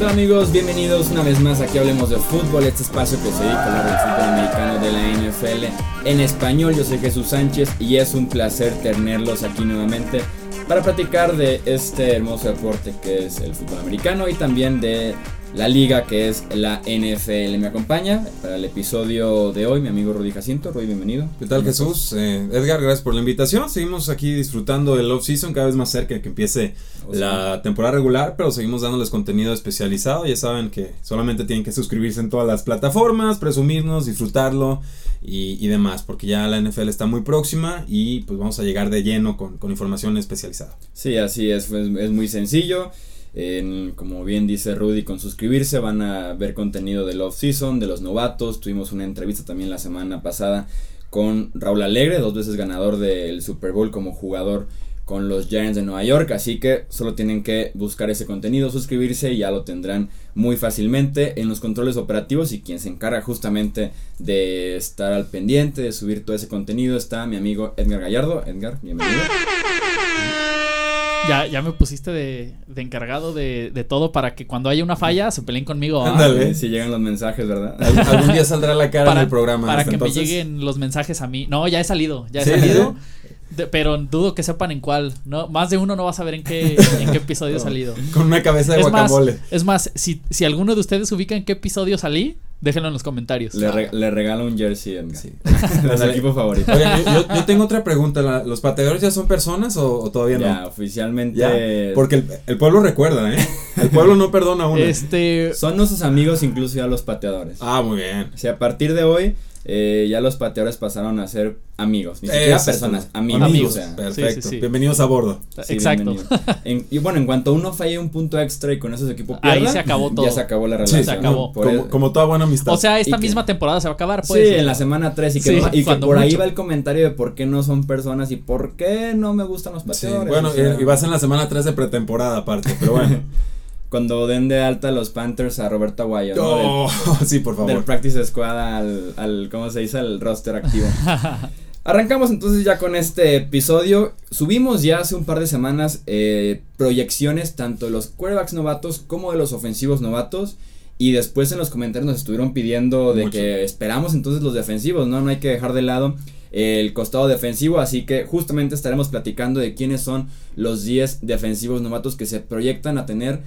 tal amigos? Bienvenidos una vez más aquí Hablemos de Fútbol, este espacio que se dedica a hablar del fútbol americano de la NFL en español. Yo soy Jesús Sánchez y es un placer tenerlos aquí nuevamente para platicar de este hermoso deporte que es el fútbol americano y también de la liga que es la NFL. Me acompaña para el episodio de hoy mi amigo Rudy Jacinto. Rudy, bienvenido. ¿Qué tal Jesús? Eh, Edgar, gracias por la invitación. Seguimos aquí disfrutando del off-season cada vez más cerca de que empiece O sea, la temporada regular, pero seguimos dándoles contenido especializado. Ya saben que solamente tienen que suscribirse en todas las plataformas, presumirnos, disfrutarlo y, y demás, porque ya la NFL está muy próxima y pues vamos a llegar de lleno con, con información especializada. Sí, así es, es muy sencillo. En- como bien dice Rudy, con suscribirse van a ver contenido del off-season, de los novatos. Tuvimos una entrevista también la semana pasada con Raúl Alegre, dos veces ganador del Super Bowl como jugador con los Giants de Nueva York. Así que solo tienen que buscar ese contenido, suscribirse y ya lo tendrán muy fácilmente en los controles operativos. Y quien se encarga justamente de estar al pendiente, de subir todo ese contenido, está mi amigo Edgar Gallardo. Edgar, bienvenido. Ya, ya me pusiste de, de encargado de, de todo para que cuando haya una falla se peleen conmigo. ¿ah? Ándale. Si llegan los mensajes, ¿verdad? Al- Algún día saldrá la cara Para, en el programa. para que entonces, me lleguen los mensajes a mí. No, ya he salido, ya he Sí, salido. de- pero dudo que sepan en cuál. No, más de uno no va a saber en qué, en qué episodio he salido. Con una cabeza de Es más, guacamole. es más, si, si alguno de ustedes ubica en qué episodio salí, déjenlo en los comentarios. Le, re- le regalo un jersey, Edgar. Sí. Su equipo favorito. Oigan, yo, tengo otra pregunta. ¿la- ¿Los pateadores ya son personas o, o todavía Ya, no? oficialmente. Ya, porque el, el pueblo recuerda, ¿eh? El pueblo no perdona a uno. Este, Son nuestros amigos, incluso ya los pateadores. Ah, muy bien. O sea, a partir de hoy, eh, ya los pateadores pasaron a ser amigos. Ni siquiera Eso es personas, amigos. Amigos. o sea, Perfecto. Sí, sí, sí. Bienvenidos a bordo. sí, exacto. En- y bueno, en cuanto uno falle un punto extra y con eso su equipo Ahí se acabó todo. Ya se acabó la Sí, relación. se acabó. Como, el- como toda buena amistad. O sea, esta Y que- misma temporada se va a acabar, pues. sí, en la semana 3 y que, Sí, no- y que cuando por ahí va el comentario de por qué no son personas y por qué no me gustan los Sí, pateadores. bueno, o sea, y, y vas en la semana 3 de pretemporada aparte, pero bueno. Cuando den de alta los Panthers a Roberto Aguayo, ¿no? Del- Oh, sí, por del favor. practice squad al, al, ¿cómo se dice? Al roster activo. Arrancamos entonces ya con este episodio. Subimos ya hace un par de semanas eh, proyecciones tanto de los quarterbacks novatos como de los ofensivos novatos. Y después en los comentarios nos estuvieron pidiendo de Mucho. que esperamos entonces los defensivos, ¿no? No hay que dejar de lado el costado defensivo, así que justamente estaremos platicando de quiénes son los 10 defensivos novatos que se proyectan a tener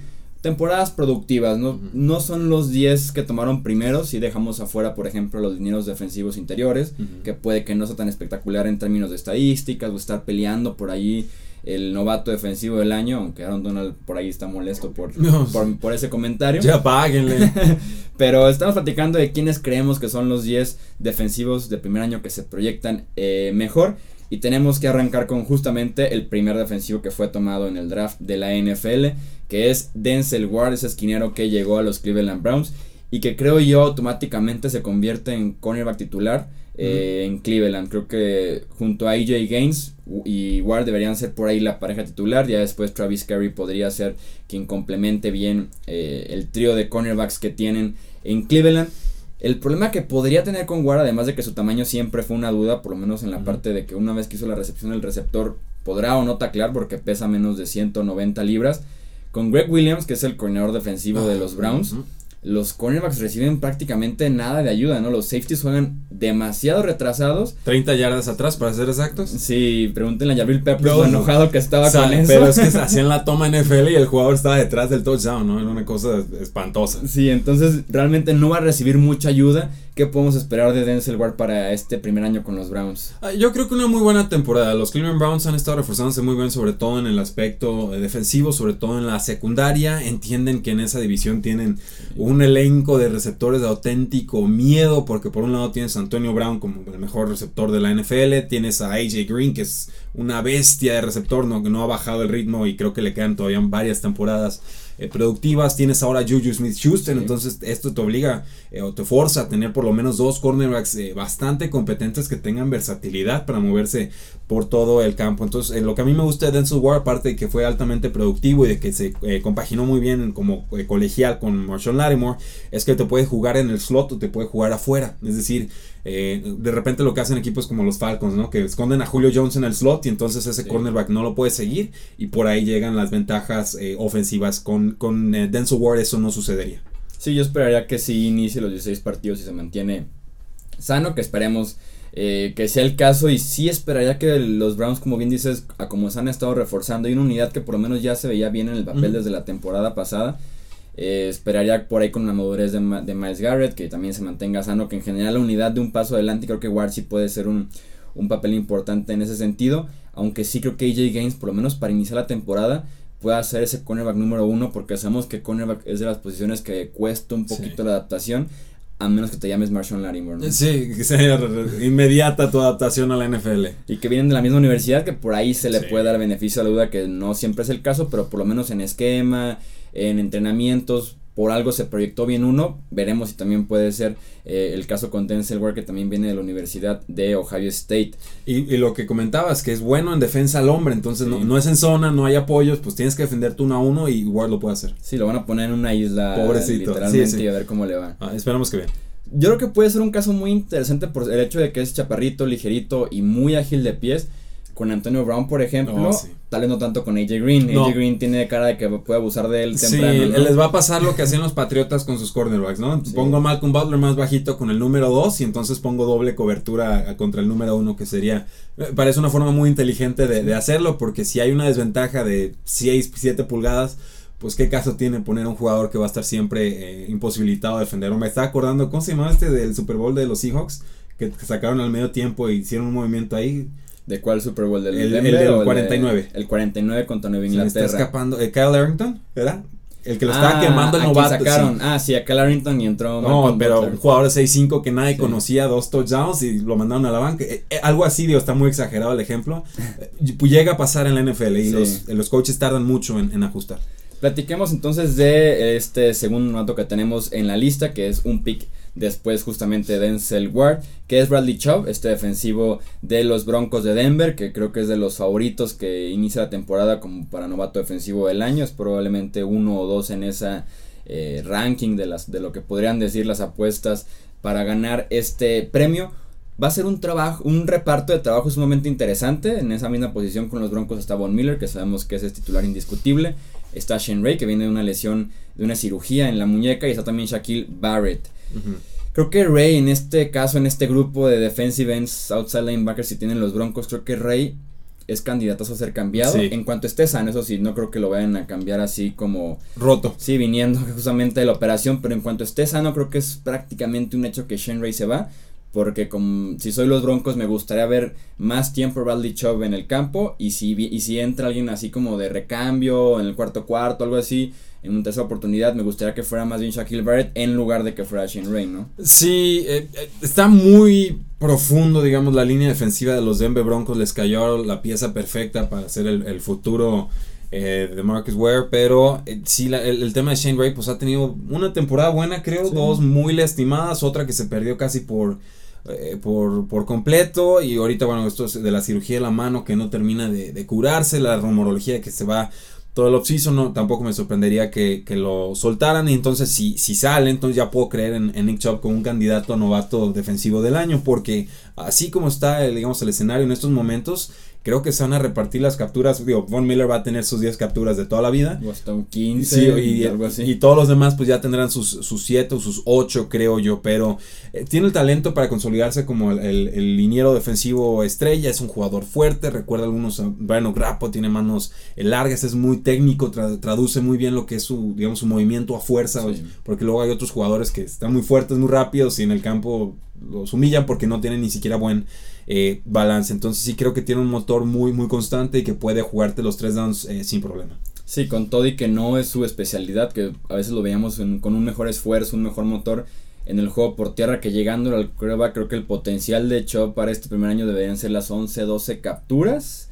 temporadas productivas, ¿no? No son los 10 que tomaron primero, si dejamos afuera, por ejemplo, los dineros defensivos interiores, que puede que no sea tan espectacular en términos de estadísticas o estar peleando por ahí el novato defensivo del año, aunque Aaron Donald por ahí está molesto por, No. por, por ese comentario. Ya páguenle. Pero estamos platicando de quiénes creemos que son los 10 defensivos de primer año que se proyectan eh, mejor. Y tenemos que arrancar con justamente el primer defensivo que fue tomado en el draft de la NFL, que es Denzel Ward, ese esquinero que llegó a los Cleveland Browns y que creo yo automáticamente se convierte en cornerback titular eh, en Cleveland. Creo que junto a AJ Gaines y Ward deberían ser por ahí la pareja titular. Ya después Travis Curry podría ser quien complemente bien eh, el trío de cornerbacks que tienen en Cleveland. El problema que podría tener con Ward, además de que su tamaño siempre fue una duda, por lo menos en la parte de que una vez que hizo la recepción el receptor podrá o no taclear porque pesa menos de 190 libras. Con Greg Williams, que es el coordinador defensivo de los Browns, Ujú. Los cornerbacks reciben prácticamente nada de ayuda, ¿no? Los safeties juegan demasiado retrasados. 30 yardas atrás, para ser exactos. Sí, pregúntenle a Jabril Peppers lo no. enojado que estaba O sea, con eso. pero es que hacían la toma NFL y el jugador estaba detrás del touchdown, ¿no? Era una cosa espantosa. Sí, entonces realmente no va a recibir mucha ayuda. ¿Qué podemos esperar de Denzel Ward para este primer año con los Browns? Ah, Yo creo que una muy buena temporada. Los Cleveland Browns han estado reforzándose muy bien, sobre todo en el aspecto eh, defensivo, sobre todo en la secundaria. Entienden que en esa división tienen un elenco de receptores de auténtico miedo, porque por un lado tienes a Antonio Brown como el mejor receptor de la NFL, tienes a AJ Green, que es una bestia de receptor, no, no ha bajado el ritmo y creo que le quedan todavía varias temporadas eh, productivas. Tienes ahora Juju Smith Schuster, Sí. entonces esto te obliga eh, o te forza a tener por lo menos dos cornerbacks eh, bastante competentes que tengan versatilidad para moverse por todo el campo. Entonces, lo que a mí me gusta de Denzel Ward, aparte de que fue altamente productivo y de que se compaginó muy bien como colegial con Marshall Lattimore, es que te puede jugar en el slot o te puede jugar afuera. Es decir, eh, de repente lo que hacen equipos como los Falcons, ¿no? Que esconden a Julio Jones en el slot y entonces ese Sí. cornerback no lo puede seguir y por ahí llegan las ventajas eh, ofensivas con con, con eh, Denzel Ward eso no sucedería. Sí, yo esperaría que sí inicie los 16 partidos y se mantiene sano, que esperemos eh, que sea el caso y sí esperaría que los Browns, como bien dices, a como se han estado reforzando, hay una unidad que por lo menos ya se veía bien en el papel desde la temporada pasada. Eh, esperaría por ahí con la madurez de, de, Miles Garrett, que también se mantenga sano, que en general la unidad de un paso adelante, creo que Ward sí puede ser un, un papel importante en ese sentido, aunque sí creo que AJ Gaines, por lo menos para iniciar la temporada, pueda ser ese cornerback número uno, porque sabemos que cornerback es de las posiciones que cuesta un poquito la adaptación, a menos que te llames Marshall Lattimore. ¿no? Sí, que sea inmediata tu adaptación a la NFL. Y que vienen de la misma universidad, que por ahí se le puede dar beneficio a la duda, que no siempre es el caso, pero por lo menos en esquema, en entrenamientos, por algo se proyectó bien uno. Veremos si también puede ser eh, el caso con Denzel Ward, que también viene de la Universidad de Ohio State. Y, y lo que comentabas, que es bueno en defensa al hombre, entonces no, no, es en zona, no hay apoyos, pues tienes que defenderte uno a uno y Ward lo puede hacer. Sí, lo van a poner en una isla. Pobrecito. Literalmente Sí, sí. y a ver cómo le va. Ah, esperamos que bien. Yo creo que puede ser un caso muy interesante por el hecho de que es chaparrito, ligerito y muy ágil de pies. Con Antonio Brown, por ejemplo, Oh, sí. tal vez no tanto con AJ Green. No. AJ Green tiene cara de que puede abusar de él Sí, temprano. ¿no? les va a pasar lo que hacían los Patriotas con sus cornerbacks, ¿no? Sí. Pongo a Malcolm Butler más bajito con el número 2 y entonces pongo doble cobertura a- contra el número 1 que sería... parece una forma muy inteligente de, de hacerlo porque si hay una desventaja de 6, 7 pulgadas, pues qué caso tiene poner a un jugador que va a estar siempre eh, imposibilitado de defender. O me estaba acordando, ¿cómo se llamaba este del Super Bowl de los Seahawks? Que, que sacaron al medio tiempo e hicieron un movimiento ahí. ¿De cuál Super Bowl? ¿Del El- Denver el del o de- 49. el 49 contra Nueva Se me está Inglaterra. escapando. eh, Kyle Arrington, ¿verdad? El que lo estaba Ah, quemando el novato. sacaron. sí. Ah, sí, a Cal Arrington y entró No, pero Butler. un jugador de 6'5 que nadie Sí. conocía, dos touchdowns y lo mandaron a la banca. Eh, eh, algo así, digo, está muy exagerado el ejemplo. Llega a pasar en la NFL y Sí. los, los coaches tardan mucho en, en ajustar. Platiquemos entonces de este segundo novato que tenemos en la lista, que es un pick después justamente de Denzel Ward, que es Bradley Chubb, este defensivo de los Broncos de Denver, que creo que es de los favoritos que inicia la temporada como para novato defensivo del año, es probablemente uno o dos en esa eh, ranking de, las, de lo que podrían decir las apuestas para ganar este premio. Va a ser un trabajo, un reparto de trabajo sumamente interesante. En esa misma posición con los Broncos está Von Miller, que sabemos que ese es titular indiscutible. Está Shane Ray, que viene de una lesión, de una cirugía en la muñeca. Y está también Shaquille Barrett. Creo que Ray, en este caso, en este grupo de defensive ends, outside linebackers, si tienen los Broncos, creo que Ray es candidato a ser cambiado. Sí. En cuanto esté sano, eso sí, no creo que lo vayan a cambiar así como Roto. Sí, viniendo justamente de la operación, pero en cuanto esté sano, creo que es prácticamente un hecho que Shane Ray se va. Porque como, si soy los Broncos, me gustaría ver más tiempo Bradley Chubb en el campo. Y si, y si entra alguien así como de recambio, en el cuarto cuarto, algo así, en una tercera oportunidad, me gustaría que fuera más bien Shaquille Barrett en lugar de que fuera Shane Ray, ¿no? Sí, eh, eh, está muy profundo, digamos, la línea defensiva de los Denver Broncos. Les cayó la pieza perfecta para hacer el, el futuro eh, de Marcus Ware. Pero eh, sí, la- el, el tema de Shane Ray, pues ha tenido una temporada buena, creo. Sí. Dos muy lastimadas, otra que se perdió casi por. Eh, por, por completo y ahorita bueno esto es de la cirugía de la mano que no termina de, curarse la rumorología que se va todo el offseason, no, tampoco me sorprendería que, que lo soltaran. Y entonces, si, si sale, entonces ya puedo creer en, Nick Chubb como un candidato novato defensivo del año. Porque así como está, el, digamos, el escenario en estos momentos, creo que se van a repartir las capturas. Digo, Von Miller va a tener sus 10 capturas de toda la vida. O hasta un 15 Sí, y, algo así. y todos los demás pues ya tendrán sus, sus siete o sus ocho creo yo, pero eh, tiene el talento para consolidarse como el, el, el liniero defensivo estrella, es un jugador fuerte, recuerda algunos a Brian O'Grappo, tiene manos eh, largas, es muy técnico, tra- traduce muy bien lo que es su, digamos, su movimiento a fuerza, Sí. porque luego hay otros jugadores que están muy fuertes, muy rápidos y en el campo los humillan porque no tienen ni siquiera buen eh, balance, entonces sí creo que tiene un motor muy muy constante y que puede jugarte los tres downs eh, sin problema. Sí, con todo y que no es su especialidad, que a veces lo veíamos en- con un mejor esfuerzo, un mejor motor en el juego por tierra, que llegando al prueba, creo que el potencial de Chop para este primer año deberían ser las 11, 12 capturas.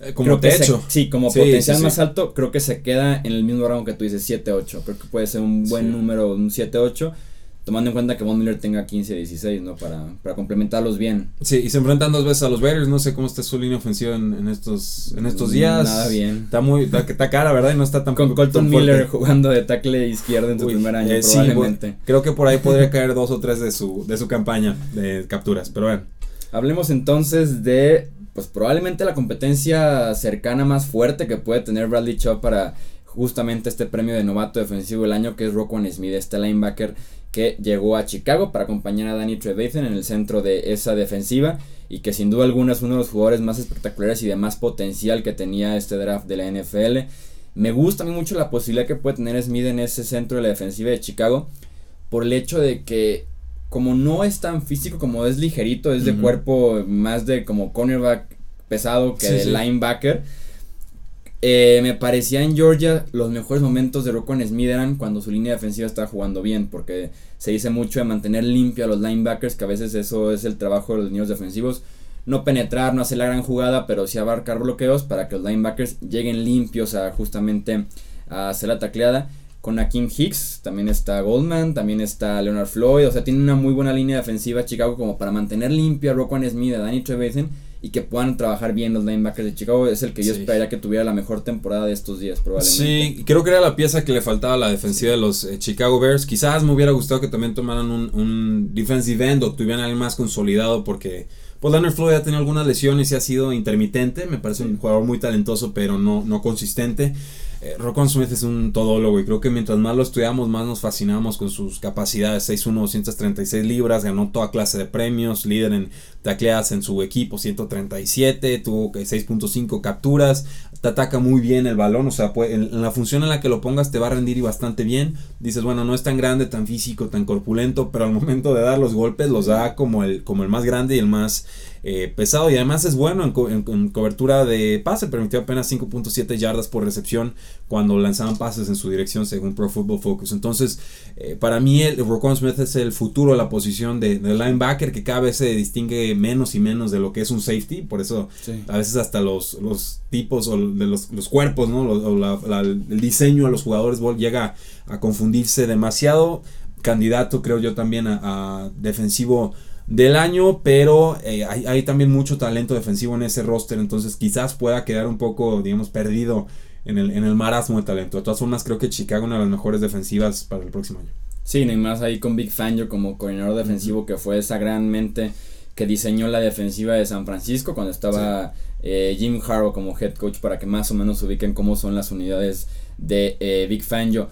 Eh, como Creo que se- techo. sí, como Sí, potencial sí, sí. más alto, creo que se queda en el mismo rango que tú dices, 7-8. Creo que puede ser un buen número, un 7-8, tomando en cuenta que Von Miller tenga 15-16, ¿no? Para, para complementarlos bien. Sí, y se enfrentan dos veces a los Raiders. No sé cómo está su línea ofensiva en, en estos, en estos días. Nada bien. Está muy, está, está cara, ¿verdad? Y no está tan Con Colton. Miller jugando de tackle izquierdo en su Uy, primer año, eh, probablemente. creo que por ahí podría caer dos o tres de su, de su campaña de capturas. Pero bueno. Hablemos entonces de, pues probablemente la competencia cercana más fuerte que puede tener Bradley Chubb para justamente este premio de novato defensivo del año que es Roquan Smith, este linebacker que llegó a Chicago para acompañar a Danny Trevathan en el centro de esa defensiva y que sin duda alguna es uno de los jugadores más espectaculares y de más potencial que tenía este draft de la NFL. Me gusta a mí mucho la posibilidad que puede tener Smith en ese centro de la defensiva de Chicago por el hecho de que como no es tan físico como es ligerito, es de cuerpo más de como cornerback pesado que de linebacker eh, me parecía en Georgia los mejores momentos de Rocco Smith eran cuando su línea defensiva estaba jugando bien, porque se dice mucho de mantener limpio a los linebackers, que a veces eso es el trabajo de los niños defensivos. No penetrar, no hacer la gran jugada, pero sí abarcar bloqueos para que los linebackers lleguen limpios a justamente a hacer la tacleada. Con Akeem Hicks, también está Goldman, también está Leonard Floyd, o sea, tiene una muy buena línea defensiva Chicago como para mantener limpio a Rocco Smith, a Danny Trevathan y que puedan trabajar bien los linebackers de Chicago. Es el que yo esperaría que tuviera la mejor temporada de estos días, probablemente. Sí, creo que era la pieza que le faltaba a la defensiva de los eh, Chicago Bears. Quizás me hubiera gustado que también tomaran un, un defensive end o tuvieran alguien más consolidado porque. Pues Leonard Floyd ha tenido algunas lesiones y ha sido intermitente. Me parece un jugador muy talentoso, pero no, no consistente. Eh, Smith es un todólogo y creo que mientras más lo estudiamos, más nos fascinamos con sus capacidades. 6'1, 236 libras, ganó toda clase de premios, líder en tacleadas en su equipo, 137, tuvo 6.5 capturas, te ataca muy bien el balón, o sea, en, la función en la que lo pongas te va a rendir y bastante bien. Dices, bueno, no es tan grande, tan físico, tan corpulento, pero al momento de dar los golpes los da como el, como el más grande y el más eh, pesado y además es bueno en, cobertura de pase, permitió apenas 5.7 yardas por recepción cuando lanzaban pases en su dirección según Pro Football Focus. Entonces, eh, para mí el Rocon Smith es el futuro de la posición de, linebacker que cada vez se distingue menos y menos de lo que es un safety, por eso a veces hasta los, los tipos o de los, cuerpos, ¿no? O el diseño de los jugadores llega a confundirse demasiado. Candidato creo yo también a defensivo del año, pero eh, hay, también mucho talento defensivo en ese roster, entonces quizás pueda quedar un poco, digamos, perdido en el, en el marasmo de talento. De todas formas, creo que Chicago una de las mejores defensivas para el próximo año. Sí, ni más ahí con Big Fangio como coordinador defensivo, que fue esa gran mente que diseñó la defensiva de San Francisco cuando estaba eh, Jim Harrow como head coach para que más o menos ubiquen cómo son las unidades de eh, Big Fangio.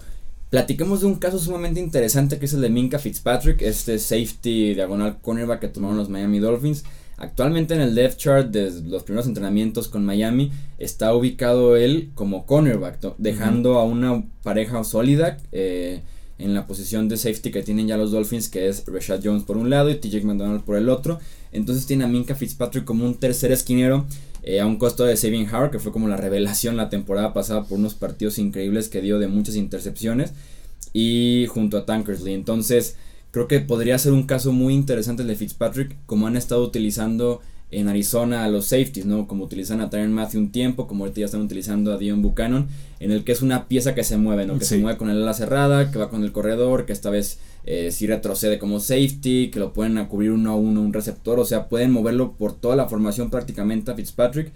Platiquemos de un caso sumamente interesante que es el de Minka Fitzpatrick, este safety diagonal cornerback que tomaron los Miami Dolphins. Actualmente en el depth chart de los primeros entrenamientos con Miami está ubicado él como cornerback, dejando a una pareja sólida eh, en la posición de safety que tienen ya los Dolphins, que es Rashad Jones por un lado y TJ McDonald por el otro. Entonces tiene a Minka Fitzpatrick como un tercer esquinero eh, a un costo de Saving Howard, que fue como la revelación la temporada pasada por unos partidos increíbles que dio de muchas intercepciones, y junto a Tankersley. Entonces, creo que podría ser un caso muy interesante el de Fitzpatrick, como han estado utilizando en Arizona a los safeties, ¿no? Como utilizan a Tyron Matthew un tiempo, como ahorita ya están utilizando a Dion Buchanan, en el que es una pieza que se mueve, ¿no? Que se mueve con el ala cerrada, que va con el corredor, que esta vez eh, si retrocede como safety, que lo pueden cubrir uno a uno un receptor, o sea, pueden moverlo por toda la formación prácticamente a Fitzpatrick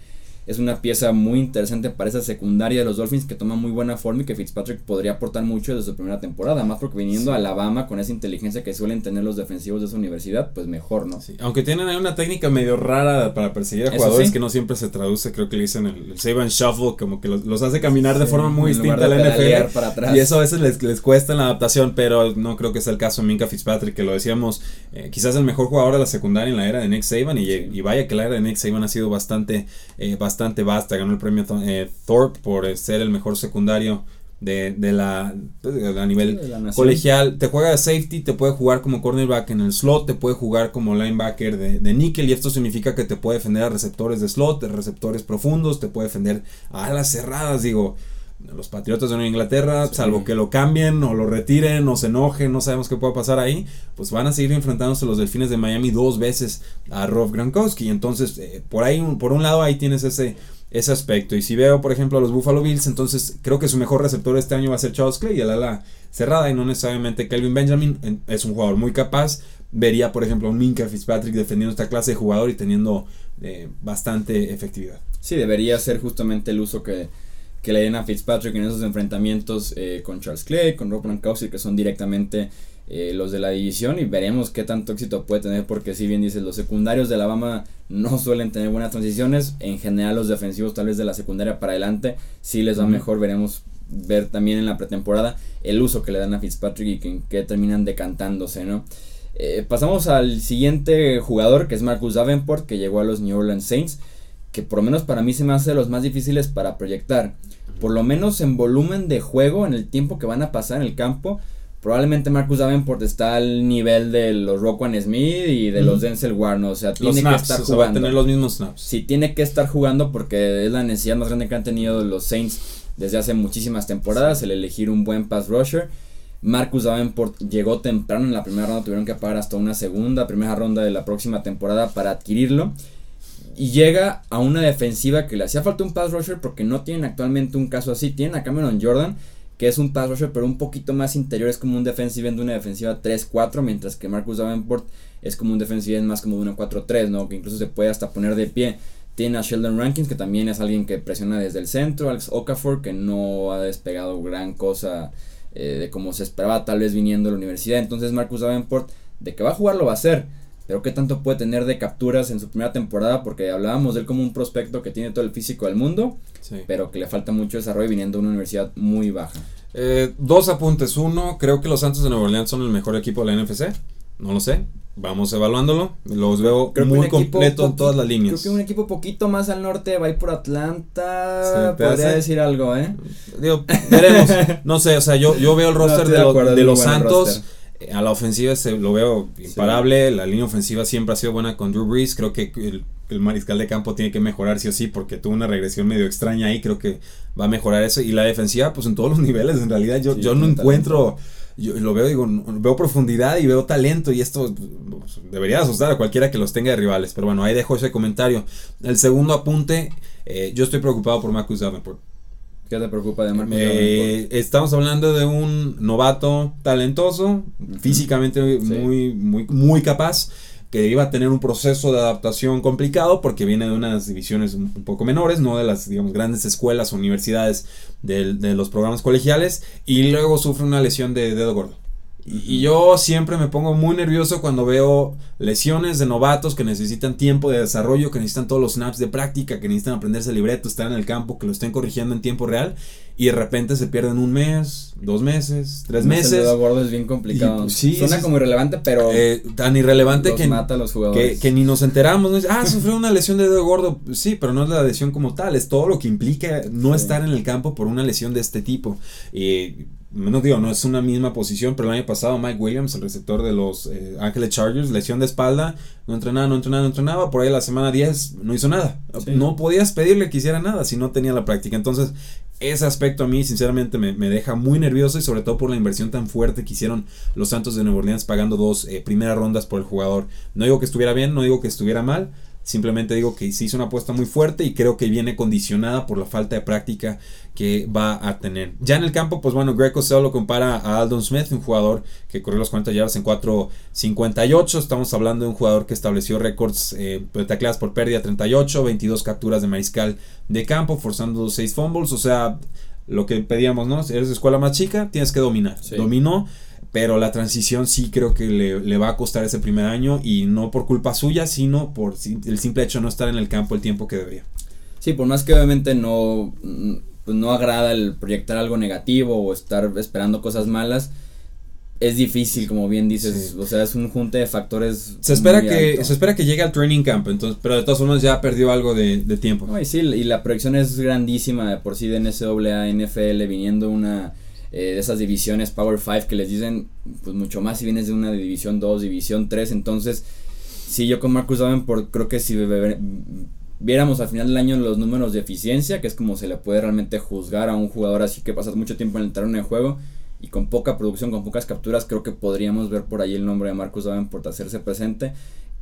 es una pieza muy interesante para esa secundaria de los Dolphins que toma muy buena forma y que Fitzpatrick podría aportar mucho desde su primera temporada, más porque viniendo a Alabama con esa inteligencia que suelen tener los defensivos de esa universidad, pues mejor, ¿no? Sí. Aunque tienen ahí una técnica medio rara para perseguir a jugadores que no siempre se traduce, creo que le dicen el, el save and shuffle, como que los, hace caminar de forma muy distinta a la NFL. Y eso a veces les, les, cuesta en la adaptación, pero no creo que sea el caso de Minka Fitzpatrick, que lo decíamos, eh, quizás el mejor jugador de la secundaria en la era de Nick Saban, y, vaya que la era de Nick Saban ha sido bastante, eh, bastante bastante vasta. Ganó el premio eh, Thorpe por eh, ser el mejor secundario de, de la pues, a nivel colegial. Te juega de safety, te puede jugar como cornerback en el slot, te puede jugar como linebacker de, de nickel. Y esto significa que te puede defender a receptores de slot, receptores profundos, te puede defender a las cerradas. Digo, los Patriotas de Nueva Inglaterra, salvo que lo cambien o lo retiren o se enojen, no sabemos qué puede pasar ahí, pues van a seguir enfrentándose los Delfines de Miami dos veces a Rob Gronkowski. Entonces, eh, por ahí, por un lado, ahí tienes ese, ese aspecto. Y si veo, por ejemplo, a los Buffalo Bills, entonces creo que su mejor receptor este año va a ser Charles Clay, el ala cerrada, y no necesariamente Kelvin Benjamin. Es un jugador muy capaz. Vería, por ejemplo, a un Minka Fitzpatrick defendiendo esta clase de jugador y teniendo eh, bastante efectividad. Sí, debería ser justamente el uso que que le den a Fitzpatrick en esos enfrentamientos eh, con Charles Clay, con Rob Gronkowski, que son directamente eh, los de la división y veremos qué tanto éxito puede tener porque si bien dices los secundarios de Alabama no suelen tener buenas transiciones en general los defensivos tal vez de la secundaria para adelante si les va mejor veremos ver también en la pretemporada el uso que le dan a Fitzpatrick y que, que terminan decantándose, ¿no? Eh, pasamos al siguiente jugador que es Marcus Davenport que llegó a los New Orleans Saints que por lo menos para mí se me hace los más difíciles para proyectar. Por lo menos en volumen de juego, en el tiempo que van a pasar en el campo, probablemente Marcus Davenport está al nivel de los Roquan Smith y de los Denzel Ward, O sea, tiene que estar jugando. Va a tener los mismos snaps. Sí, tiene que estar jugando porque es la necesidad más grande que han tenido los Saints desde hace muchísimas temporadas, el elegir un buen pass rusher. Marcus Davenport llegó temprano en la primera ronda, tuvieron que pagar hasta una segunda, primera ronda de la próxima temporada para adquirirlo. Y llega a una defensiva que le hacía falta un pass rusher porque no tienen actualmente un caso así. Tienen a Cameron Jordan, que es un pass rusher pero un poquito más interior, es como un defensive end de una defensiva 3-4, mientras que Marcus Davenport es como un defensive más como de una 4-3, ¿no? Que incluso se puede hasta poner de pie. Tiene a Sheldon Rankins, que también es alguien que presiona desde el centro. Alex Okafor, que no ha despegado gran cosa eh, de como se esperaba, tal vez viniendo a la universidad. Entonces, Marcus Davenport, de que va a jugar, lo va a hacer. Pero qué tanto puede tener de capturas en su primera temporada, porque hablábamos de él como un prospecto que tiene todo el físico del mundo, pero que le falta mucho desarrollo viniendo de una universidad muy baja. Eh, dos apuntes. Uno, creo que los Santos de Nueva Orleans son el mejor equipo de la NFC. No lo sé. Vamos evaluándolo. Los veo muy completo en todas las líneas. Creo que un equipo poquito más al norte va a ir por Atlanta. podría decir algo, ¿eh? Digo, veremos. no sé, o sea, yo, yo veo el roster de, los Santos. A la ofensiva se lo veo imparable. La línea ofensiva siempre ha sido buena con Drew Brees. Creo que el, mariscal de campo tiene que mejorar sí o sí porque tuvo una regresión medio extraña ahí. Creo que va a mejorar eso. Y la defensiva, pues en todos los niveles. En realidad, yo, yo no encuentro. Yo lo veo, digo, veo profundidad y veo talento. Y esto pues, debería asustar a cualquiera que los tenga de rivales. Pero bueno, ahí dejo ese comentario. El segundo apunte. Eh, yo estoy preocupado por Marcus Davenport. ¿Qué te preocupa de Marcus eh, Estamos hablando de un novato talentoso, físicamente muy, muy, muy capaz, que iba a tener un proceso de adaptación complicado porque viene de unas divisiones un, poco menores, no de las digamos, grandes escuelas o universidades de, de los programas colegiales, y luego sufre una lesión de dedo gordo. Y, yo siempre me pongo muy nervioso cuando veo lesiones de novatos que necesitan tiempo de desarrollo, que necesitan todos los snaps de práctica, que necesitan aprenderse el libreto, estar en el campo, que lo estén corrigiendo en tiempo real y de repente se pierden un mes, dos meses, tres meses. El gordo es bien complicado. Pues, Suena como irrelevante, pero. Eh, tan irrelevante que, mata a los jugadores. Que, ni nos enteramos. ¿no? Ah, sufrió una lesión de dedo gordo. Sí, pero no es la lesión como tal, es todo lo que implica no estar en el campo por una lesión de este tipo. Y no digo, no es una misma posición, pero el año pasado Mike Williams, el receptor de los eh, Ángeles Chargers, lesión de espalda, no entrenaba, no entrenaba, no entrenaba, por ahí la semana 10 no hizo nada. No podías pedirle que hiciera nada si no tenía la práctica. Entonces, ese aspecto a mí sinceramente me, deja muy nervioso y sobre todo por la inversión tan fuerte que hicieron los Santos de Nueva Orleans pagando dos eh, primeras rondas por el jugador. No digo que estuviera bien, no digo que estuviera mal, Simplemente digo que se hizo una apuesta muy fuerte y creo que viene condicionada por la falta de práctica que va a tener. Ya en el campo, pues bueno, Greco solo lo compara a Aldon Smith, un jugador que corrió los 40 yardas en 4.58. Estamos hablando de un jugador que estableció récords eh, de tacleadas por pérdida 38, 22 capturas de mariscal de campo, forzando 6 fumbles. O sea, lo que pedíamos, ¿no? Si eres de escuela más chica, tienes que dominar. Dominó pero la transición sí creo que le, va a costar ese primer año y no por culpa suya, sino por el simple hecho de no estar en el campo el tiempo que debería. Sí, por más que obviamente no, pues no agrada el proyectar algo negativo o estar esperando cosas malas, es difícil, como bien dices, o sea, es un junte de factores. Se espera que se espera que llegue al training camp, entonces, pero de todas formas ya perdió algo de, tiempo. y sí, y la proyección es grandísima de por sí de NCAA, NFL, viniendo una eh, de esas divisiones Power 5 que les dicen pues mucho más si vienes de una división 2, división 3, entonces si yo con Marcus Davenport creo que si viéramos al final del año los números de eficiencia, que es como se le puede realmente juzgar a un jugador así que pasas mucho tiempo en el terreno de juego y con poca producción, con pocas capturas, creo que podríamos ver por ahí el nombre de Marcus Davenport hacerse presente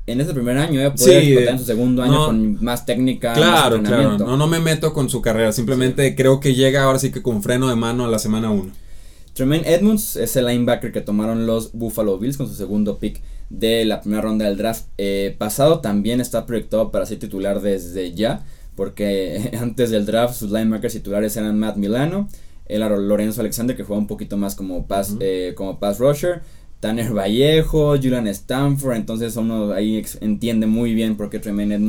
en ese primer año, eh, poder en su segundo año con más técnica. Claro, claro. No, no me meto con su carrera. Simplemente creo que llega ahora sí que con freno de mano a la semana 1. Tremaine Edmonds es el linebacker que tomaron los Buffalo Bills con su segundo pick de la primera ronda del draft eh, pasado. También está proyectado para ser titular desde ya. Porque antes del draft sus linebackers titulares eran Matt Milano, el Lorenzo Alexander que juega un poquito más como pass, eh, como pass rusher. Tanner Vallejo, Julian Stanford, entonces uno ahí entiende muy bien por qué Tremaine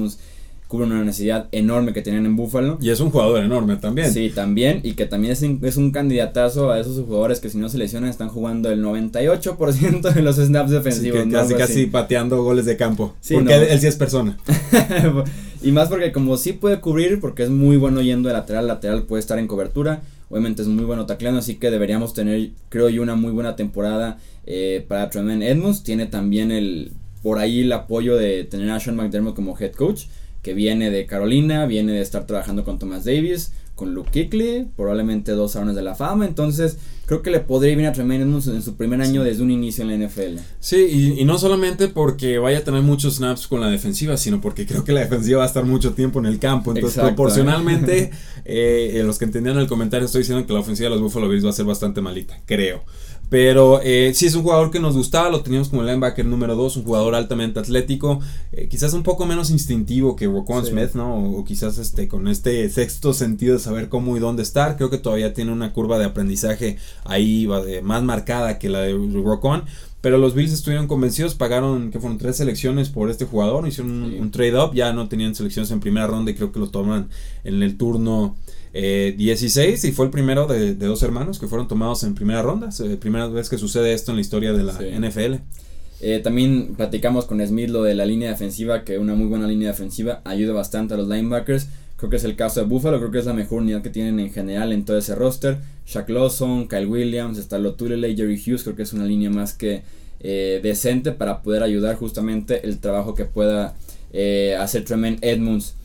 cubre una necesidad enorme que tenían en Buffalo. Y es un jugador enorme también. Sí, también, y que también es, es un candidatazo a esos jugadores que si no se lesionan están jugando el 98% de los snaps defensivos. Sí, casi, casi pateando goles de campo. porque él, sí es persona. y más porque como sí puede cubrir, porque es muy bueno yendo de lateral, lateral puede estar en cobertura. Obviamente es muy bueno tacleando, así que deberíamos tener, creo yo, una muy buena temporada eh, para Tremaine Edmonds. Tiene también el por ahí el apoyo de tener a Sean McDermott como head coach que viene de Carolina, viene de estar trabajando con Thomas Davis, con Luke Kickley, probablemente dos salones de la fama, entonces creo que le podría ir bien a Tremaine Edmonds en su primer año desde un inicio en la NFL. Sí, y, no solamente porque vaya a tener muchos snaps con la defensiva, sino porque creo que la defensiva va a estar mucho tiempo en el campo, entonces proporcionalmente, eh, los que entendieron el comentario estoy diciendo que la ofensiva de los Buffalo Bills va a ser bastante malita, creo. Pero eh, sí es un jugador que nos gustaba, lo teníamos como el linebacker número 2, un jugador altamente atlético, eh, quizás un poco menos instintivo que Roquan Smith, ¿no? O, quizás este con este sexto sentido de saber cómo y dónde estar. Creo que todavía tiene una curva de aprendizaje ahí más marcada que la de Roquan. Pero los Bills estuvieron convencidos, pagaron que fueron tres selecciones por este jugador, hicieron un, trade-up, ya no tenían selecciones en primera ronda y creo que lo toman en el turno 16 eh, y fue el primero de, dos hermanos que fueron tomados en primera ronda. primera vez que sucede esto en la historia de la NFL. Eh, también platicamos con Smith lo de la línea defensiva, que una muy buena línea defensiva ayuda bastante a los linebackers. Creo que es el caso de Buffalo, creo que es la mejor unidad que tienen en general en todo ese roster. Shaq Lawson, Kyle Williams, está Lotulele, Jerry Hughes, creo que es una línea más que eh, decente para poder ayudar justamente el trabajo que pueda hacer Tremaine Edmonds.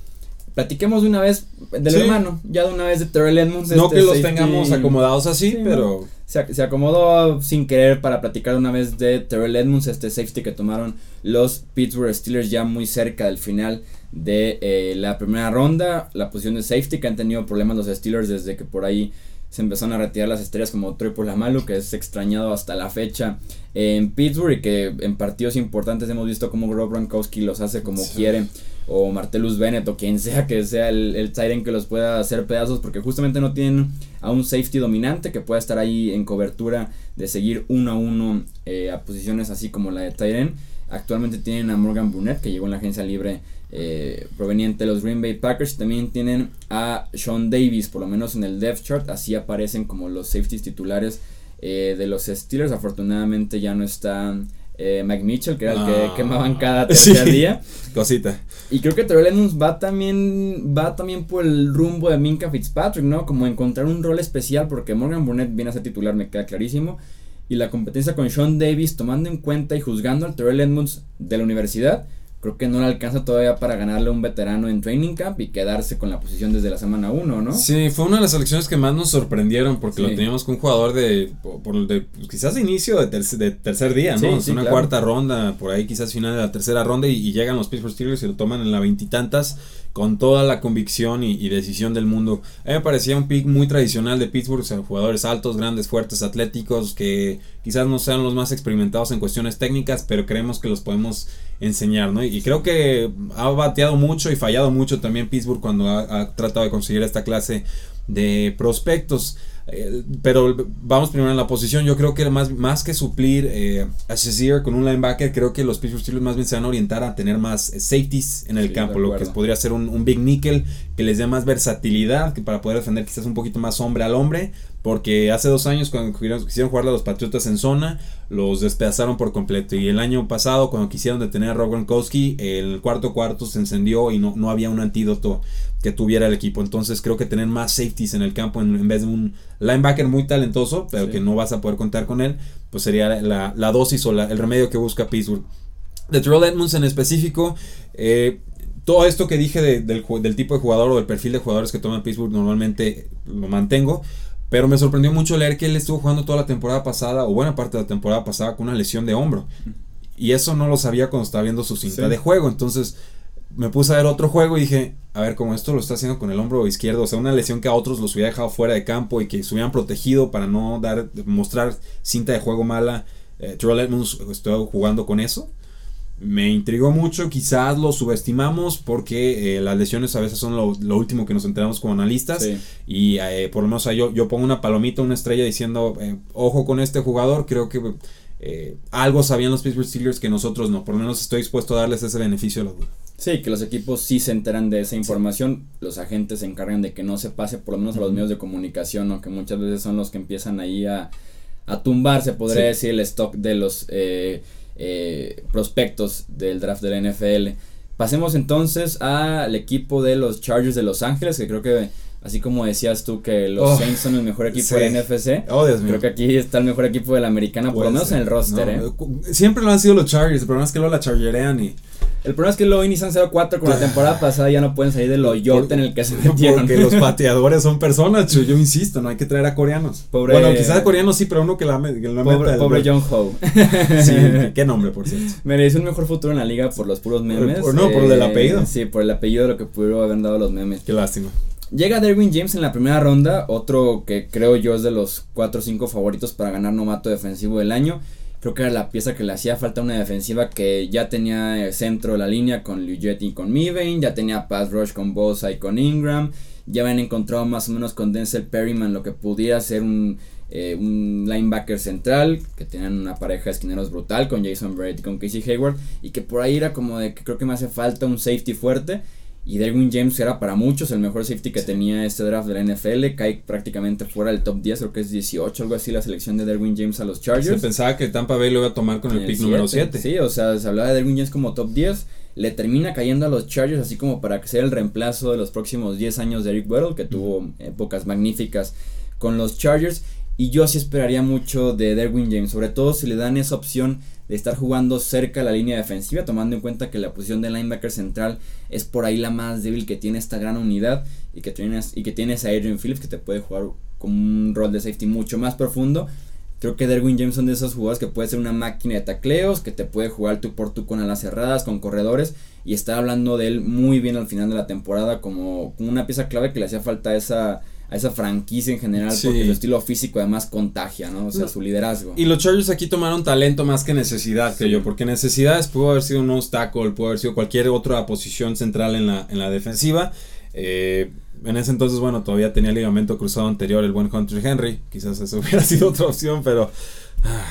Platiquemos de una vez del hermano, ya de una vez de Terrell Edmonds. No este que los tengamos acomodados así, pero... Se, acomodó sin querer para platicar una vez de Terrell Edmonds, este safety que tomaron los Pittsburgh Steelers ya muy cerca del final de eh, la primera ronda. La posición de safety que han tenido problemas los Steelers desde que por ahí se empezaron a retirar las estrellas como Troy Polamalu, que es extrañado hasta la fecha en Pittsburgh y que en partidos importantes hemos visto como Rob Gronkowski los hace como quiere o Martellus Bennett o quien sea que sea el, el Tyrant que los pueda hacer pedazos porque justamente no tienen a un safety dominante que pueda estar ahí en cobertura de seguir uno a uno eh, a posiciones así como la de Tyrant. Actualmente tienen a Morgan Burnett que llegó en la agencia libre eh, proveniente de los Green Bay Packers. También tienen a Sean Davis, por lo menos en el depth chart, así aparecen como los safeties titulares eh, de los Steelers. Afortunadamente ya no está eh, Mike Mitchell, que era el que quemaban cada tercer día. Cosita. Y creo que Terrell Edmonds va también, va también por el rumbo de Minka Fitzpatrick, ¿no? Como encontrar un rol especial, porque Morgan Burnett viene a ser titular, me queda clarísimo. Y la competencia con Sean Davis, tomando en cuenta y juzgando al Terrell Edmonds de la universidad, creo que no le alcanza todavía para ganarle a un veterano en training camp y quedarse con la posición desde la semana 1, ¿no? Sí, fue una de las selecciones que más nos sorprendieron porque lo teníamos con un jugador de, por, de quizás inicio de, de tercer día, ¿no? es una cuarta ronda, por ahí quizás final de la tercera ronda y, y llegan los Pittsburgh Steelers y lo toman en la veintitantas con toda la convicción y, decisión del mundo. A mí me parecía un pick muy tradicional de Pittsburgh, o sea, jugadores altos, grandes, fuertes, atléticos, que quizás no sean los más experimentados en cuestiones técnicas, pero creemos que los podemos enseñar, ¿no? Y creo que ha bateado mucho y fallado mucho también Pittsburgh cuando ha tratado de conseguir esta clase de prospectos. Eh, pero vamos primero en la posición. Yo creo que más, más que suplir eh, a Shazier con un linebacker, creo que los Pittsburgh Steelers más bien se van a orientar a tener más safeties en el campo, lo que podría ser un, un, big nickel que les dé más versatilidad que para poder defender quizás un poquito más hombre al hombre, porque hace dos años cuando quisieron jugar a los Patriotas en zona, los despedazaron por completo. Y el año pasado, cuando quisieron detener a Rob Gronkowski, el cuarto cuarto se encendió y no, no había un antídoto que tuviera el equipo. Entonces creo que tener más safeties en el campo en, vez de un linebacker muy talentoso, pero que no vas a poder contar con él, pues sería la, dosis o el remedio que busca Pittsburgh. De Terrell Edmonds en específico, eh, todo esto que dije del, del, tipo de jugador o del perfil de jugadores que toma Pittsburgh normalmente lo mantengo. Pero me sorprendió mucho leer que él estuvo jugando toda la temporada pasada, o buena parte de la temporada pasada, con una lesión de hombro. Y eso no lo sabía cuando estaba viendo su cinta de juego. Entonces me puse a ver otro juego y dije, a ver, como esto lo está haciendo con el hombro izquierdo, o sea, una lesión que a otros los hubiera dejado fuera de campo y que se hubieran protegido para no dar, mostrar cinta de juego mala. Eh, Edmonds estuvo jugando con eso me intrigó mucho, quizás lo subestimamos porque eh, las lesiones a veces son lo, último que nos enteramos como analistas y eh, por lo menos yo, yo pongo una palomita, una estrella diciendo, eh, ojo con este jugador, creo que algo sabían los Pittsburgh Steelers que nosotros no, por lo menos estoy dispuesto a darles ese beneficio de la duda. Sí, que los equipos sí se enteran de esa información, los agentes se encargan de que no se pase por lo menos a los medios de comunicación, ¿no? que muchas veces son los que empiezan ahí a, a tumbar, se podría Sí. decir, el stock de los eh, prospectos del draft de la NFL. Pasemos entonces al equipo de los Chargers de Los Ángeles, que creo que, así como decías tú que los Oh, Saints son el mejor equipo sí. de la NFC, Oh, Dios mío. creo que aquí está el mejor equipo de la americana, por lo menos ser. en el roster. No, ¿eh? Siempre lo han sido los Chargers, el problema es que luego la chargerean y... El problema es que luego inician 0-4 con la temporada pasada ya no pueden salir del hoyote en el que se metieron. Porque los pateadores son personas, yo insisto, no hay que traer a coreanos. Pobre- Bueno, quizás a coreanos sí, pero uno que la, me- que la Pobre, meta pobre John Ho. Sí, qué nombre, por cierto. Merece un mejor futuro en la liga por los puros memes. Por- no, por el apellido. Sí, por el apellido de lo que pudieron haber dado los memes. Qué lástima. Llega Derwin James en la primera ronda, otro que creo yo es de los 4 o 5 favoritos para ganar novato defensivo del año. Creo que era la pieza que le hacía falta una defensiva que ya tenía el centro de la línea con Liujet y con Mivane, ya tenía pass rush con Bosa y con Ingram, ya habían encontrado más o menos con Denzel Perryman lo que pudiera ser un, eh, un linebacker central, que tenían una pareja de esquineros brutal con Jason Barrett y con Casey Hayward, y que por ahí era como de que creo que me hace falta un safety fuerte. Y Derwin James era para muchos el mejor safety que tenía este draft de la NFL. Cae prácticamente fuera del top 10, creo que es 18, algo así, la selección de Derwin James a los Se Chargers. pensaba que Tampa Bay lo iba a tomar con el pick número siete. 7. Sí, o sea, se hablaba de Derwin James como top 10. Le termina cayendo a los Chargers así como para que sea el reemplazo de los próximos 10 años de Eric Weddle, que tuvo épocas magníficas con los Chargers. Y yo sí esperaría mucho de Derwin James, sobre todo si le dan esa opción de estar jugando cerca a la línea defensiva, tomando en cuenta que la posición de linebacker central es por ahí la más débil que tiene esta gran unidad y que tienes, y que tienes a Adrian Phillips que te puede jugar con un rol de safety mucho más profundo. Creo que Derwin James son de esos jugadores que puede ser una máquina de tacleos, que te puede jugar tú por tú con alas cerradas, con corredores, y está hablando de él muy bien al final de la temporada como, una pieza clave que le hacía falta esa, a esa franquicia en general, Sí. porque su estilo físico además contagia, ¿no? O sea, No. su liderazgo. Y los Chargers aquí tomaron talento más que necesidad, creo yo, porque necesidades pudo haber sido un tackle, pudo haber sido cualquier otra posición central en la, en la defensiva. Eh, en ese entonces, bueno, todavía tenía ligamento cruzado anterior el buen Hunter Henry, quizás eso hubiera sido otra opción, pero... ah.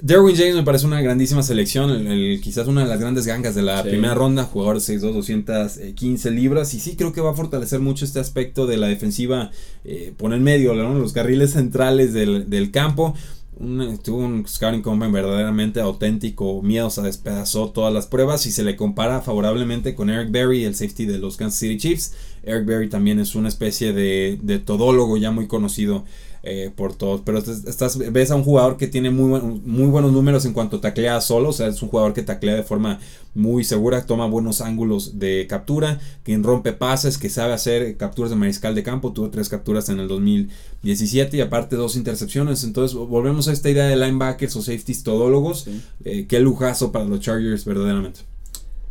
Derwin James me parece una grandísima selección, el- el- quizás una de las grandes gangas de la Sí. primera ronda, jugador de 6'2", 215 libras, y sí creo que va a fortalecer mucho este aspecto de la defensiva eh, por el medio, ¿no? los carriles centrales del, del campo. Un, tuvo un scouting combine verdaderamente auténtico, miedo, se despedazó todas las pruebas y se le compara favorablemente con Eric Berry, el safety de los Kansas City Chiefs. Eric Berry también es una especie de, de todólogo ya muy conocido eh, por todos, pero estás, ves a un jugador que tiene muy, muy buenos números en cuanto taclea solo, o sea, es un jugador que taclea de forma muy segura, toma buenos ángulos de captura, quien rompe pases, que sabe hacer capturas de mariscal de campo, tuvo tres capturas en el 2017 y aparte dos intercepciones, entonces volvemos a esta idea de linebackers o safeties todólogos, Sí. eh, qué lujazo para los Chargers verdaderamente.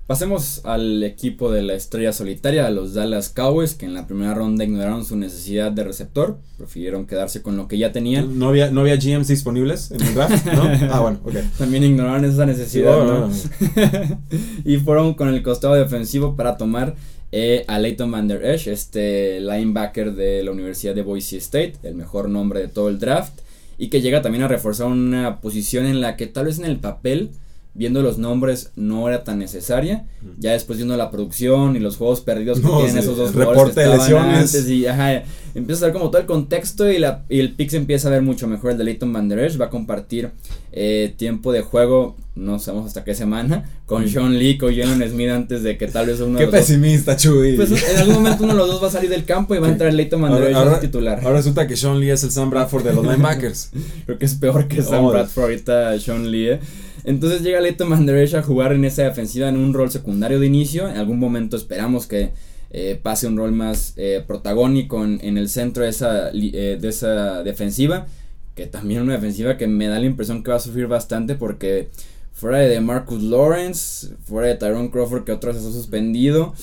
Pasemos al equipo de la estrella solitaria, a los Dallas Cowboys, que en la primera ronda ignoraron su necesidad de receptor, prefirieron quedarse con lo que ya tenían. ¿No había, ¿No había GMs disponibles en el draft? ¿No? Ah, bueno, ok. También ignoraron esa necesidad, Sí, ¿no? no, no, no. y fueron con el costado defensivo para tomar eh, a Leighton Van Der Esch, este linebacker de la Universidad de Boise State, el mejor nombre de todo el draft, y que llega también a reforzar una posición en la que tal vez en el papel, viendo los nombres, no era tan necesaria. Ya después viendo la producción y los juegos perdidos que No, tienen sí, esos dos jugadores reporte que de estaban lesiones. antes y ajá, empieza a ver como todo el contexto y, la, y el pick se empieza a ver mucho mejor. El de Leighton Van Der Esch va a compartir eh, tiempo de juego, no sabemos hasta qué semana, con Sean Lee o Jalen Smith antes de que tal vez uno. Qué de los dos- pesimista, Chuy. Pues en algún momento uno de los dos va a salir del campo y va a entrar Leighton Van Der Esch titular. ahora resulta que Sean Lee es el Sam Bradford de los linebackers. Creo que es peor que Sam Oh. Bradford ahorita Sean Lee. ¿eh? Entonces llega Der Esch a jugar en esa defensiva en un rol secundario de inicio. En algún momento esperamos que eh, pase un rol más eh, protagónico en, en el centro de esa, eh, de esa defensiva. Que también una defensiva que me da la impresión que va a sufrir bastante porque fuera de Marcus Lawrence, fuera de Tyrone Crawford que otro se ha suspendido.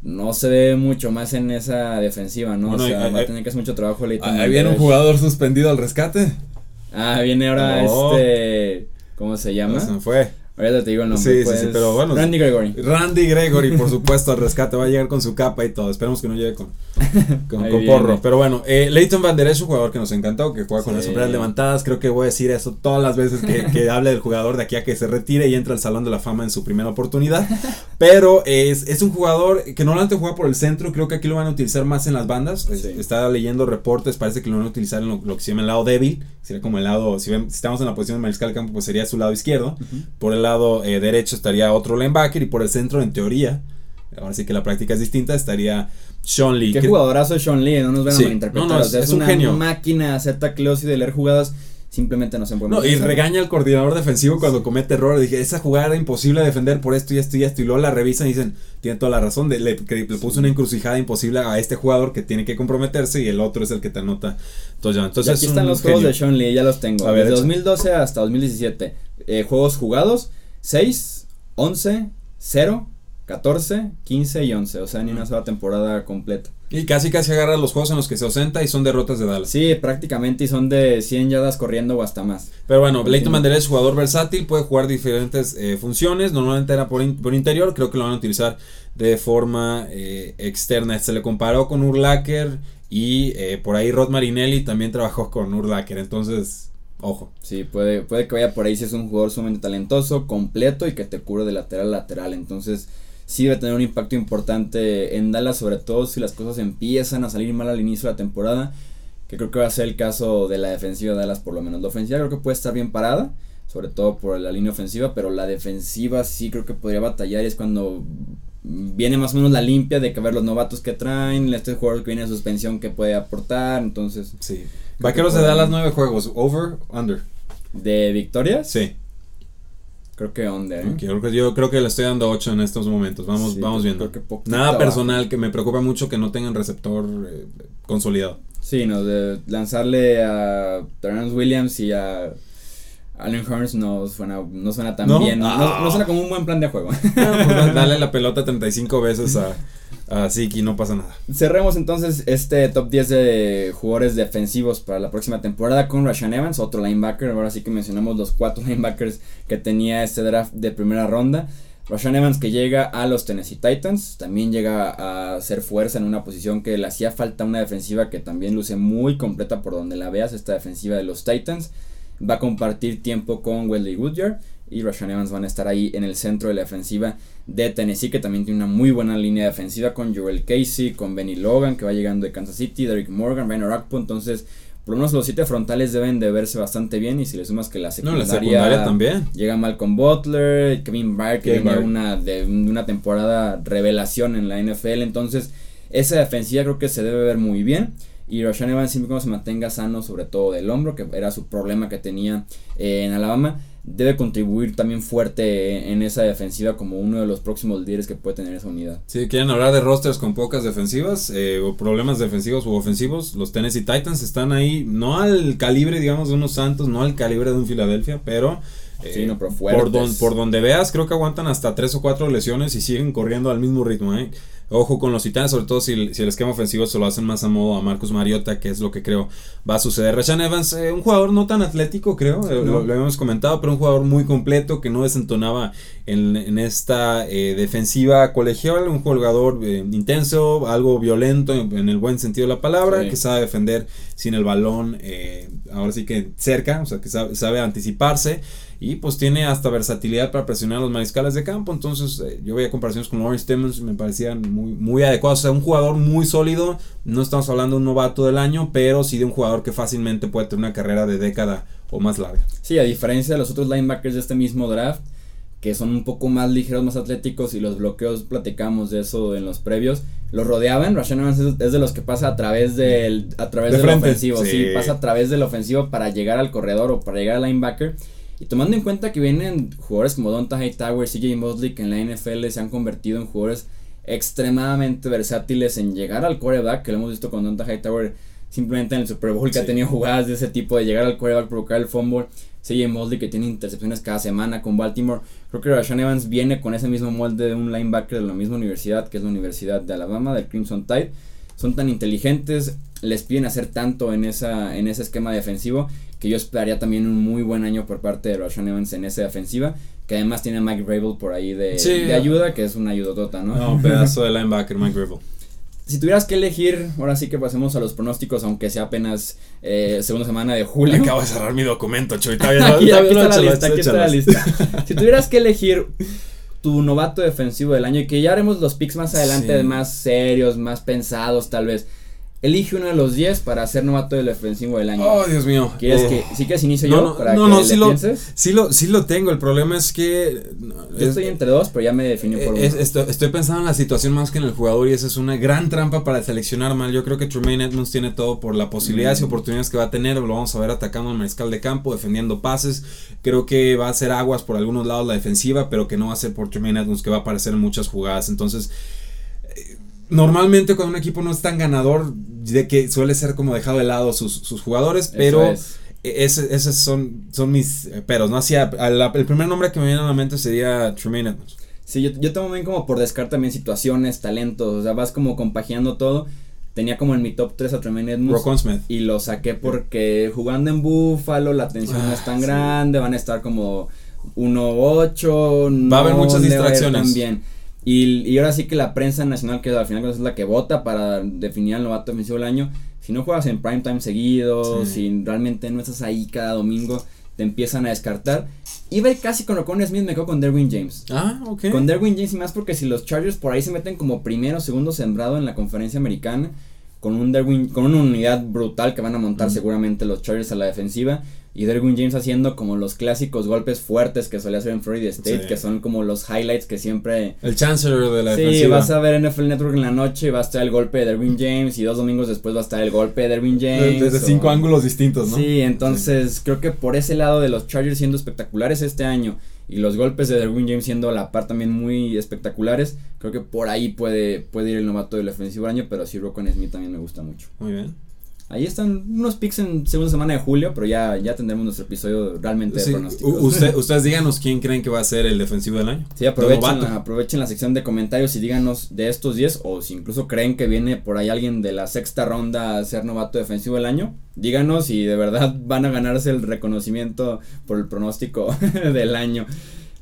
No se ve mucho más en esa defensiva, ¿no? Bueno, o sea, va a tener que hacer mucho trabajo Leighton Ahí viene un jugador suspendido al rescate. Ah, viene ahora No. este. ¿Cómo se llama? Se me fue. Ahorita te digo el nombre. Sí, pues, sí, pero bueno. Randy Gregory. Randy Gregory, por supuesto, al rescate. Va a llegar con su capa y todo. Esperemos que no llegue con, con, porro. Pero bueno, eh, Leighton Van Der es un jugador que nos encantó, que juega con Sí. las sombreras levantadas. Creo que voy a decir eso todas las veces que, que hable del jugador de aquí a que se retire y entra al Salón de la Fama en su primera oportunidad. Pero es, es un jugador que normalmente juega por el centro. Creo que aquí lo van a utilizar más en las bandas. Sí. Estaba leyendo reportes, parece que lo van a utilizar en lo, lo que se llama el lado débil. Sería como el lado, si, ven- si estamos en la posición de mariscal de campo, pues sería su lado izquierdo. Por el lado eh, derecho estaría otro linebacker y por el centro, en teoría, ahora sí que la práctica es distinta, estaría Sean Lee. Qué que- jugadorazo es Sean Lee, no nos van a malinterpretar. No, no, o sea, es es, un una genio. máquina de hacer tacleos y de leer jugadas. Simplemente no se puede No, y regaña al coordinador defensivo cuando comete error. Dije, esa jugada era imposible de defender por esto y esto y esto. Y luego la revisan y dicen, tiene toda la razón. de- le, que le puso una encrucijada imposible a este jugador que tiene que comprometerse y el otro es el que te anota. Entonces, entonces Y aquí es están los juegos de Sean Lee, ya los tengo. A ver, Desde echa. 2012 hasta 2017. Eh, juegos jugados: 6, 11, 0, 14, 15 y 11. O sea, ni una sola temporada completa. Y casi casi agarra los juegos en los que se ausenta y son derrotas de Dallas. Sí, prácticamente y son de 100 yardas corriendo o hasta más. Pero bueno, Leighton Esch es jugador versátil, puede jugar diferentes eh, funciones. Normalmente era por, in- por interior, creo que lo van a utilizar de forma eh, externa. Se le comparó con Urlacher y eh, por ahí Rod Marinelli también trabajó con Urlacher. Entonces, ojo. Sí, puede, puede que vaya por ahí si es un jugador sumamente talentoso, completo y que te cure de lateral a lateral. Entonces, sí debe tener un impacto importante en Dallas, sobre todo si las cosas empiezan a salir mal al inicio de la temporada. Que creo que va a ser el caso de la defensiva de Dallas, por lo menos. La ofensiva creo que puede estar bien parada, sobre todo por la línea ofensiva, pero la defensiva sí creo que podría batallar y es cuando viene más o menos la limpia de que ver los novatos que traen, este jugador que viene de suspensión que puede aportar, entonces, Sí. que Vaqueros de Dallas, nueve juegos. Over, under. de victorias, Sí. Creo que under. ¿eh? Yo, creo que- yo creo que le estoy dando 8 en estos momentos. Vamos, Sí, vamos viendo. creo que poquito Nada abajo. personal que me preocupa mucho que no tengan receptor eh, consolidado. Sí, no, de lanzarle a Terrence Williams y a Allen Hurns no suena, no suena tan ¿No? bien. No, Ah. no suena como un buen plan de juego. Pues, dale la pelota 35 veces a, a Zeke y no pasa nada. Cerremos entonces este top 10 de jugadores defensivos para la próxima temporada con Rashan Evans, otro linebacker. Ahora sí que mencionamos los cuatro linebackers que tenía este draft de primera ronda. Rashan Evans que llega a los Tennessee Titans, también llega a hacer fuerza en una posición que le hacía falta una defensiva que también luce muy completa por donde la veas, esta defensiva de los Titans. Va a compartir tiempo con Wesley Woodyard y Rashan Evans van a estar ahí en el centro de la defensiva de Tennessee, que también tiene una muy buena línea defensiva con Joel Casey, con Benny Logan, que va llegando de Kansas City, Derek Morgan, Ryan Orakpo, entonces por lo menos los siete frontales deben de verse bastante bien y si le sumas que la No, secundaria, la secundaria también. llega Malcolm Butler, Kevin Barr, que viene una, de una temporada revelación en la NFL, entonces esa defensiva creo que se debe ver muy bien. Y Rashan Evans siempre cuando se mantenga sano, sobre todo del hombro, que era su problema que tenía eh, en Alabama, debe contribuir también fuerte en esa defensiva como uno de los próximos líderes que puede tener esa unidad. Si quieren hablar de rosters con pocas defensivas eh, o problemas defensivos u ofensivos, los Tennessee Titans están ahí, no al calibre, digamos, de unos Santos, no al calibre de un Philadelphia, pero, eh, Sí, no, pero por, don- por donde veas, creo que aguantan hasta tres o cuatro lesiones y siguen corriendo al mismo ritmo. ¿eh? Ojo con los titanes, sobre todo si, el- si el esquema ofensivo se lo hacen más a modo a Marcus Mariota, que es lo que creo va a suceder. Rashan Evans, eh, un jugador no tan atlético, creo, eh, No. lo, lo habíamos comentado, pero un jugador muy completo que no desentonaba en, en esta eh, defensiva colegial, un jugador intenso, algo violento en, en el buen sentido de la palabra, Sí. que sabe defender sin el balón, eh, ahora sí que cerca, o sea, que sabe, sabe anticiparse. Y pues tiene hasta versatilidad para presionar a los mariscales de campo. Entonces eh, yo veía comparaciones con Lawrence Timmons, me parecían muy, muy adecuados. O sea, un jugador muy sólido. No estamos hablando de un novato del año, pero sí de un jugador que fácilmente puede tener una carrera de década o más larga. Sí, a diferencia de los otros linebackers de este mismo draft, que son un poco más ligeros, más atléticos y los bloqueos, platicamos de eso en los previos, los rodeaban. Rashan Evans es, es de los que pasa a través del, a través De del frente, ofensivo, sí. sí. pasa a través del ofensivo para llegar al corredor o para llegar al linebacker. Y tomando en cuenta que vienen jugadores como Donta Hightower, CJ Mosley, que en la NFL se han convertido en jugadores extremadamente versátiles en llegar al quarterback, que lo hemos visto con Donta Hightower simplemente en el Super Bowl, que ha tenido jugadas de ese tipo, de llegar al quarterback, provocar el fumble. CJ Mosley que tiene intercepciones cada semana con Baltimore. Creo que Rashan Evans viene con ese mismo molde de un linebacker de la misma universidad, que es la Universidad de Alabama, del Crimson Tide. Son tan inteligentes, les piden hacer tanto en, esa, en ese esquema defensivo que yo esperaría también un muy buen año por parte de Rashawn Evans en esa defensiva. Que además tiene a Mike Rabel por ahí de, Sí, de ayuda, que es una ayudotota, ¿no? No, pedazo de linebacker, Mike Gribble. Si tuvieras que elegir, ahora sí que pasemos a los pronósticos, aunque sea apenas eh, segunda semana de julio. Acabo de cerrar mi documento, Chuy. Aquí, está aquí está la échalo, lista, aquí está la lista. Si tuvieras que elegir tu novato defensivo del año, y que ya haremos los picks más adelante, Sí. más serios, más pensados tal vez. Elige uno de los 10 para ser novato del defensivo del año. Oh, Dios mío. ¿Quieres Oh. que, si quieres inicio No, yo no, para no, que no, le sí lo, pienses? sí, lo, sí lo tengo. El problema es que. Yo es- estoy entre dos, pero ya me definí por uno. es- estoy, estoy pensando en la situación más que en el jugador y esa es una gran trampa para seleccionar mal. Yo creo que Tremaine Edmonds tiene todo por la posibilidades y Mm. oportunidades que va a tener. Lo vamos a ver atacando al mariscal de campo, defendiendo pases. Creo que va a ser aguas por algunos lados la defensiva, pero que no va a ser por Tremaine Edmonds, que va a aparecer en muchas jugadas. Entonces, eh, normalmente cuando un equipo no es tan ganador, de que suele ser como dejado de lado sus, sus jugadores, pero... es. Ese- Esos son, son mis peros, ¿no? Hacía, a la- el primer nombre que me viene a la mente sería Tremaine Edmonds. Sí, yo, yo tomo bien como por descarte también situaciones, talentos, o sea, vas como compaginando todo. Tenía como en mi top 3 a Tremaine Edmonds. Smith. Y lo saqué porque jugando en Buffalo la tensión no es tan Ah, sí. grande, van a estar como 1-8. Va a haber muchas distracciones. tan bien. Y, y ahora sí que la prensa nacional, que al final es la que vota para definir al novato defensivo del año, si no juegas en primetime seguido, Sí. si realmente no estás ahí cada domingo, te empiezan a descartar. Iba casi con Rocon Smith, me quedo con Derwin James. Ah, ok. Con Derwin James y más porque si los Chargers por ahí se meten como primero o segundo sembrado en la conferencia americana, con un Derwin, con una unidad brutal que van a montar Mm. seguramente los Chargers a la defensiva. Y Derwin James haciendo como los clásicos golpes fuertes que solía hacer en Florida State, Sí. que son como los highlights que siempre... El Chancellor de la Sí, defensiva. vas a ver NFL Network en la noche, va a estar el golpe de Derwin James y dos domingos después va a estar el golpe de Derwin James. Desde o- cinco ángulos distintos, ¿no? Sí, entonces creo que por ese lado de los Chargers siendo espectaculares este año y los golpes de Derwin James siendo a la par también muy espectaculares, creo que por ahí puede, puede ir el novato del ofensivo del año, pero sí Rocco Smith también me gusta mucho. Muy bien. Ahí están unos picks en segunda semana de julio, pero ya, ya tendremos nuestro episodio realmente Sí, de pronósticos. usted- ustedes díganos quién creen que va a ser el defensivo del año. Sí, aprovechen la, aprovechen la sección de comentarios y díganos de estos 10 o si incluso creen que viene por ahí alguien de la sexta ronda a ser novato defensivo del año. Díganos si de verdad van a ganarse el reconocimiento por el pronóstico del año.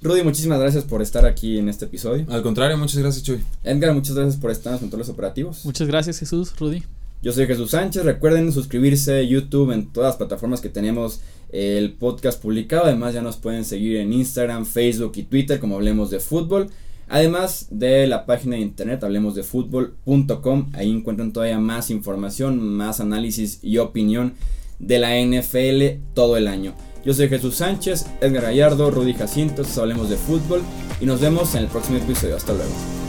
Rudy, muchísimas gracias por estar aquí en este episodio. Al contrario, muchas gracias, Chuy. Edgar, muchas gracias por estar en los controles operativos. Muchas gracias, Jesús, Rudy. Yo soy Jesús Sánchez. Recuerden suscribirse a YouTube en todas las plataformas que tenemos el podcast publicado. Además, ya nos pueden seguir en Instagram, Facebook y Twitter como Hablemos de Fútbol. Además de la página de internet hablemosdefutbol.com. Ahí encuentran todavía más información, más análisis y opinión de la NFL todo el año. Yo soy Jesús Sánchez, Edgar Gallardo, Rudy Jacinto, Hablemos de Fútbol y nos vemos en el próximo episodio. Hasta luego.